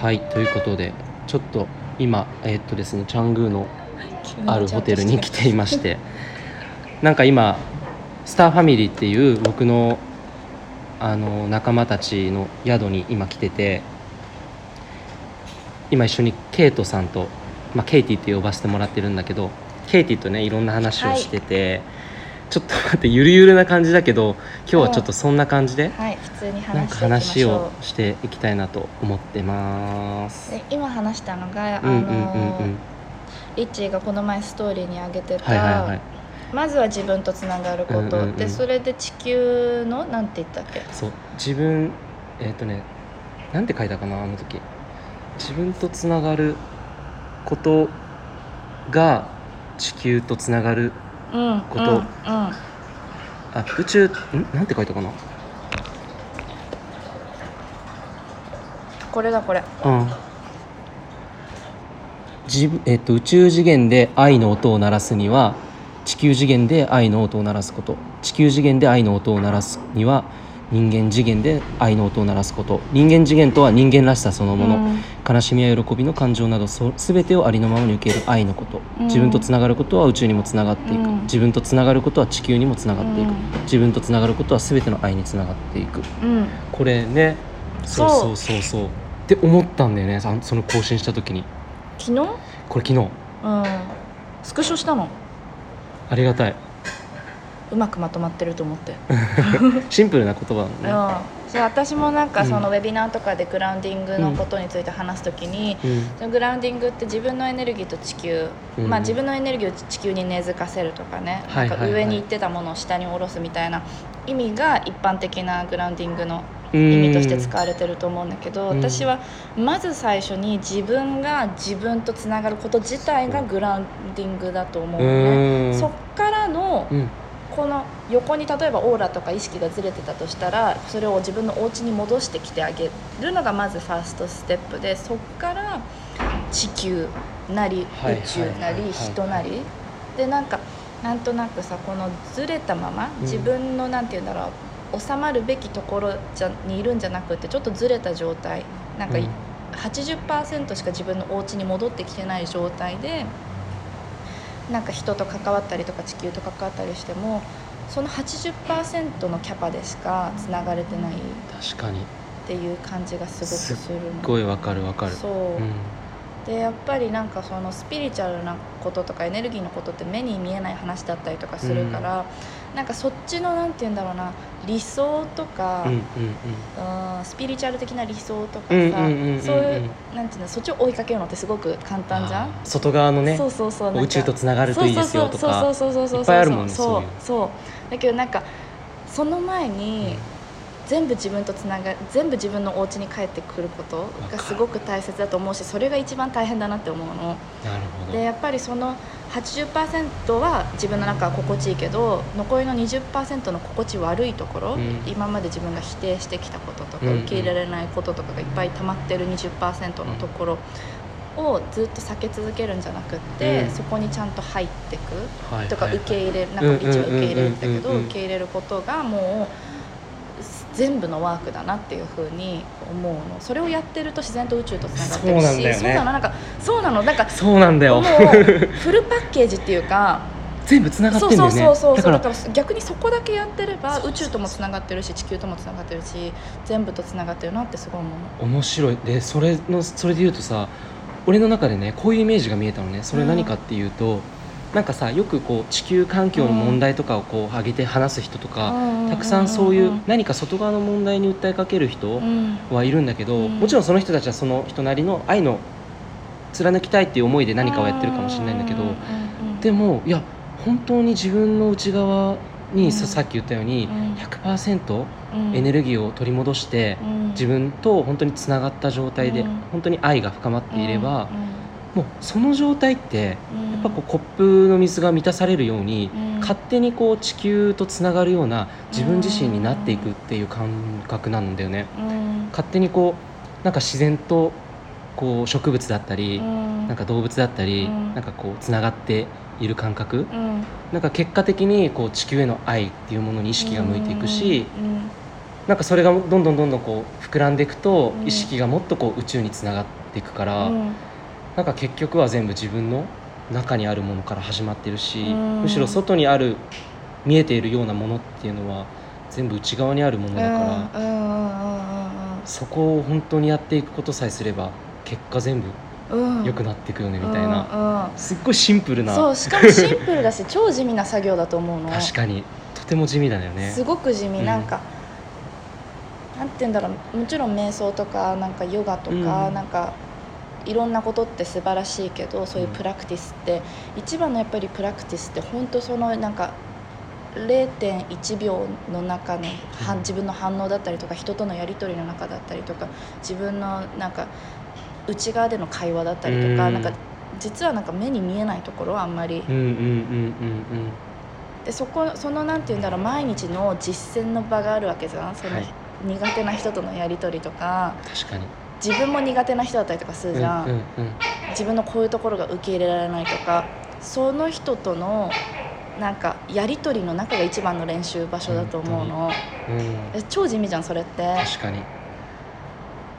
はいということでちょっと今えーっとですねチャングーのあるホテルに来ていまして なんか今スターファミリーっていう僕のあの仲間たちの宿に今来てて今一緒にケイトさんと、まあ、ケイティって呼ばせてもらってるんだけどケイティとねいろんな話をしてて、ちょっと待ってゆるゆるな感じだけど今日はちょっとそんな感じではい普通になんか話していきま話をしょしていきたいなと思ってます。う。で今話したのが、あうんうんうんうん。のリッチーがこの前ストーリーに上げてた、はいはいはい。まずは自分とつながること、うんうんうんでそれで地球のなんて言ったっけ？そう自分えっ、とねなんて書いたかなあの時。自分とつながることが地球とつながるうんこと。うんうんあ宇宙ん？なんて書いたかな？これだこれ。うん。自分えっと宇宙次元で愛の音を鳴らすには地球次元で愛の音を鳴らすこと。地球次元で愛の音を鳴らすには人間次元で愛の音を鳴らすこと。人間次元とは人間らしさそのもの、うん。悲しみや喜びの感情などそ全てをありのままに受ける愛のこと、うん。自分とつながることは宇宙にもつながっていく、うん。自分とつながることは地球にもつながっていく、うん。自分とつながることは全ての愛につながっていく。うん。これね。そう。そう。そうそうそう。って思ったんだよね。さその更新した時に。昨日？これ昨日。うん。スクショしたのありがたいうまくまとまってると思って、シンプルな言葉なのね。うん、そう私もなんかうん。そのウェビナーとかでグラウンディングのことについて話すときに、うん。そのグラウンディングって自分のエネルギーと地球、うん。まあ、自分のエネルギーを地球に根付かせるとかね、なんか上に行ってたものを下に下ろすみたいな意味が一般的なグラウンディングの意味として使われてると思うんだけど、うん。私はまず最初に自分が自分とつながること自体がグラウンディングだと思ううのね。ん。そっからのうんこの横に例えばオーラとか意識がずれてたとしたらそれを自分のお家に戻してきてあげるのがまずファーストステップでそっから地球なりはい宇宙なり人なり。でなんかなんとなくさこのずれたままうん。自分のなんて言うんだろう収まるべきところじゃにいるんじゃなくてちょっとずれた状態。なんかうん。80%しか自分のお家に戻ってきてない状態でなんか人と関わったりとか地球と関わったりしてもその80%のキャパでしかつながれてないっ確かに。ていう感じがすごくするの。すっごいわかるわかる。そう、うんでやっぱりなんかそのスピリチュアルなこととかエネルギーのことって目に見えない話だったりとかするから、なんかそっちのなんて言うんだろうな理想とか、うんうんうん。スピリチュアル的な理想とかさ、うんうんうんうんうんそういうなんていうのそっちを追いかけるのってすごく簡単じゃん？外側のねそうそうそう宇宙とつながるといいですよとか。そうそうそうそうそうそういっぱいあるもんねそうそうそう。だけどなんかその前に、全部自分とつなが全部自分のお家に帰ってくることがすごく大切だと思うしそれが一番大変だなって思うの。なるほど。でやっぱりその80%は自分の中は心地いいけど残りの20%の心地悪いところ、うん。今まで自分が否定してきたこととか、受け入れられないこととかがいっぱい溜まってる20%のところをずっと避け続けるんじゃなくって、うん。そこにちゃんと入ってくはいとかはい。受け入れなんか一応受け入れるんだけど受け入れることがもう全部のワークだなっていうふうに思うの。それをやってると自然と宇宙とつながってるし。そうなんだよね。そうなの。なんかそうなの。なんかそうなんだよ。フルパッケージっていうか全部つながってそうんだよね。そうそうそうだからだから逆にそこだけやってれば宇宙ともつながってるし地球ともつながってるし全部とつながってるなってすごい思うの。面白い。でそれのそれで言うとさ俺の中でねこういうイメージが見えたのね。それ何かっていうと、なんかさよくこう地球環境の問題とかをこう挙げて話す人とか、たくさんそういう何か外側の問題に訴えかける人うん。はいるんだけど、うん。もちろんその人たちはその人なりの愛の貫きたいっていう思いで何かをやってるかもしれないんだけど、うんうんうんでもいや本当に自分の内側にさ,、うん。さっき言ったようにうん。100%うん。エネルギーを取り戻して、うん。自分と本当につながった状態で、うん。本当に愛が深まっていれば、うもうその状態ってやっぱこうコップの水が満たされるように、うん。勝手にこう地球とつながるような自分自身になっていくっていう感覚なんだよね。うん。勝手にこうなんか自然とこう植物だったり、うん。なんか動物だったり、うん。なんかこうつながっている感覚、うん。なんか結果的にこう地球への愛っていうものに意識が向いていくし、うん。なんかそれがどんどんどんどんこう膨らんでいくと、うん。意識がもっとこう宇宙につながっていくから、うんなんか結局は全部自分の中にあるものから始まってるし、うん。むしろ外にある見えているようなものっていうのは全部内側にあるものだから、そこを本当にやっていくことさえすれば結果全部良くなっていくよねみたいな、すっごいシンプルなそうしかもシンプルだし 超地味な作業だと思うの。確かに。とても地味だよね。すごく地味、うん。なんかなんて言うんだろう。もちろん瞑想とかなんかヨガとか、うん。なんかいろんなことって素晴らしいけどそういうプラクティスって、一番のやっぱりプラクティスって本当そのなんか0.1秒の中の自分の反応だったりとか人とのやり取りの中だったりとか自分のなんか内側での会話だったりとか、うん。なんか実はなんか目に見えないところあんまり。でそこそのなんて言うんだろう毎日の実践の場があるわけじゃん。その、はい。苦手な人とのやり取りとか。うん確かに自分も苦手な人だったりとかするじゃん、うんうん自分のこういうところが受け入れられないとかその人とのなんかやり取りの中が一番の練習場所だと思うの。うん超地味じゃんそれって。確かに。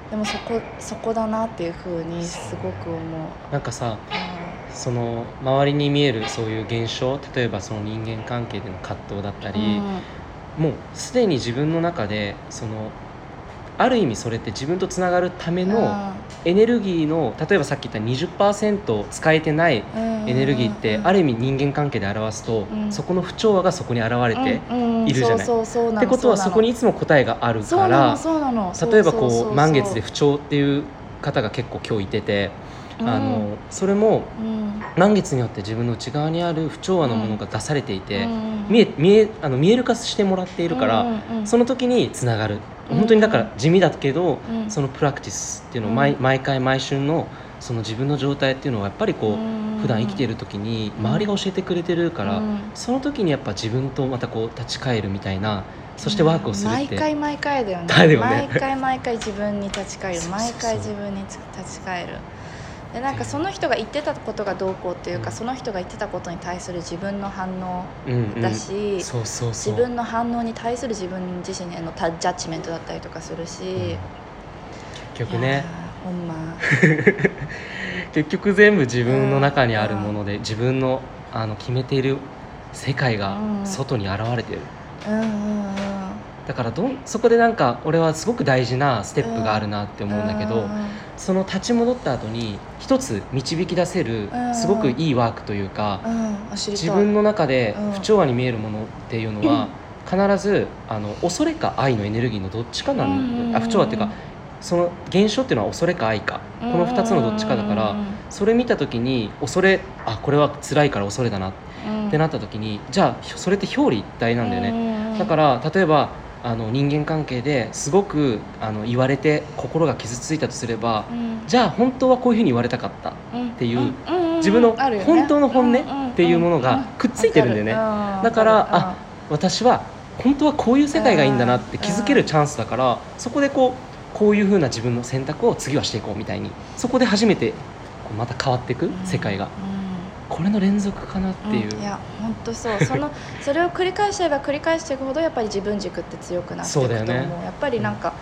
でもそこそこだなっていうふうにすごく思う。なんかさその周りに見えるそういう現象例えばその人間関係での葛藤だったうん。り、もうすでに自分の中でそのある意味それって自分とつながるためのエネルギーの例えばさっき言った20%使えてないエネルギーってある意味人間関係で表すと、うん。そこの不調和がそこに現れて、いいるじゃない。ってことはそこにいつも答えがあるから例えばこそう満月で不調っていう方が結構今日いてて、うん。あのそれもうん。満月によって自分の内側にある不調和のものが出されていて、うん。見え見えあの見える化してもらっているから、その時につながる。うん本当にだから地味だけど、うん。そのプラクティスっていうのを毎,、うん。毎回毎春のその自分の状態っていうのはやっぱりこう、うん。普段生きている時に周りが教えてくれてるから、うん。その時にやっぱ自分とまたこう立ち返るみたいなそしてワークをするって、毎回毎回だよね。ね。毎回毎回自分に立ち返る。毎回自分に立ち返るでなんかその人が言ってたことがどうこうっていうか、うん。その人が言ってたことに対する自分の反応うんうん。だし、自分の反応に対する自分自身へのタジャッジメントだったりとかするし、うん。結局ね。ーほんま。結局全部自分の中にあるもので自分のあの決めている世界がうん。外に現れてる、うんうんうんだからどんそこでなんか俺はすごく大事なステップがあるなって思うんだけど、うん。その立ち戻った後に一つ導き出せるうん。すごくいいワークというか、自分の中でうん。不調和に見えるものっていうのは、必ずあの恐れか愛のエネルギーのどっちかなんあ不調和っていうかその現象っていうのは恐れか愛か。この2つのどっちかだからそれ見た時に恐れあこれは辛いから恐れだなってなった時にじゃあそれって表裏一体なんだよね。ねだから例えばあの人間関係ですごくあの言われて心が傷ついたとすればじゃあ本当はこういうふうに言われたかったっていう自分の本当の本音っていうものがくっついてるんだよね。だからあ私は本当はこういう世界がいいんだなって気づけるチャンスだからそこでこうこういうふうな自分の選択を次はしていこうみたいにそこで初めてまた変わっていく世界がこれの連続かなっていう、いや本当そう。その それを繰り返してれば繰り返していくほどやっぱり自分軸って強くなっていくと思う。ね。やっぱりなんか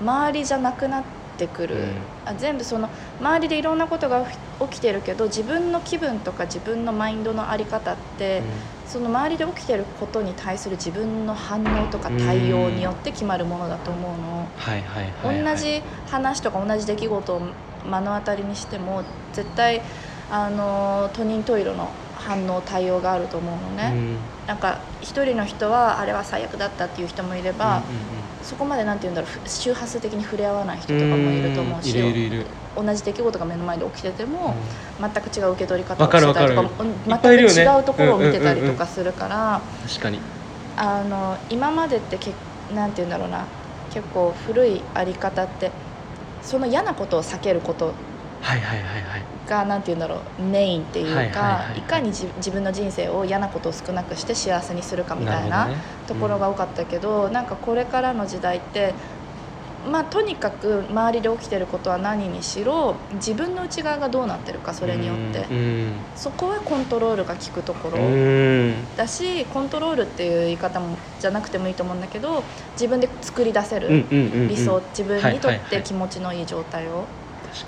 周りじゃなくなってくる、うん。あ全部その周りでいろんなことが起きてるけど自分の気分とか自分のマインドの在り方って、その周りで起きてることに対する自分の反応とか対応によって決まるものだと思うの。はいはいはい、はい、同じ話とか同じ出来事を目の当たりにしても絶対あのトニントイロの反応対応があると思うのね、うん。なんか一人の人はあれは最悪だったっていう人もいれば、そこまでなんて言うんだろうふ周波数的に触れ合わない人とかもいると思うしんいるいるいる、同じ出来事が目の前で起きてても、全く違う受け取り方わをしてたりとか全く違うところを見てたりとかするから。確かに。あの今までってけなんて言うんだろうな。結構古いあり方ってその嫌なことを避けること。はいはいはいはいがなんて言うんだろうメインっていうか、いかに自自分の人生を嫌なことを少なくして幸せにするかみたいなところが多かったけど、なんかこれからの時代ってまあとにかく周りで起きてることは何にしろ自分の内側がどうなってるかそれによって。うんそこはコントロールが効くところうん。だしコントロールっていう言い方もじゃなくてもいいと思うんだけど自分で作り出せるうんうんうんうん。理想自分にとって気持ちのいい状態を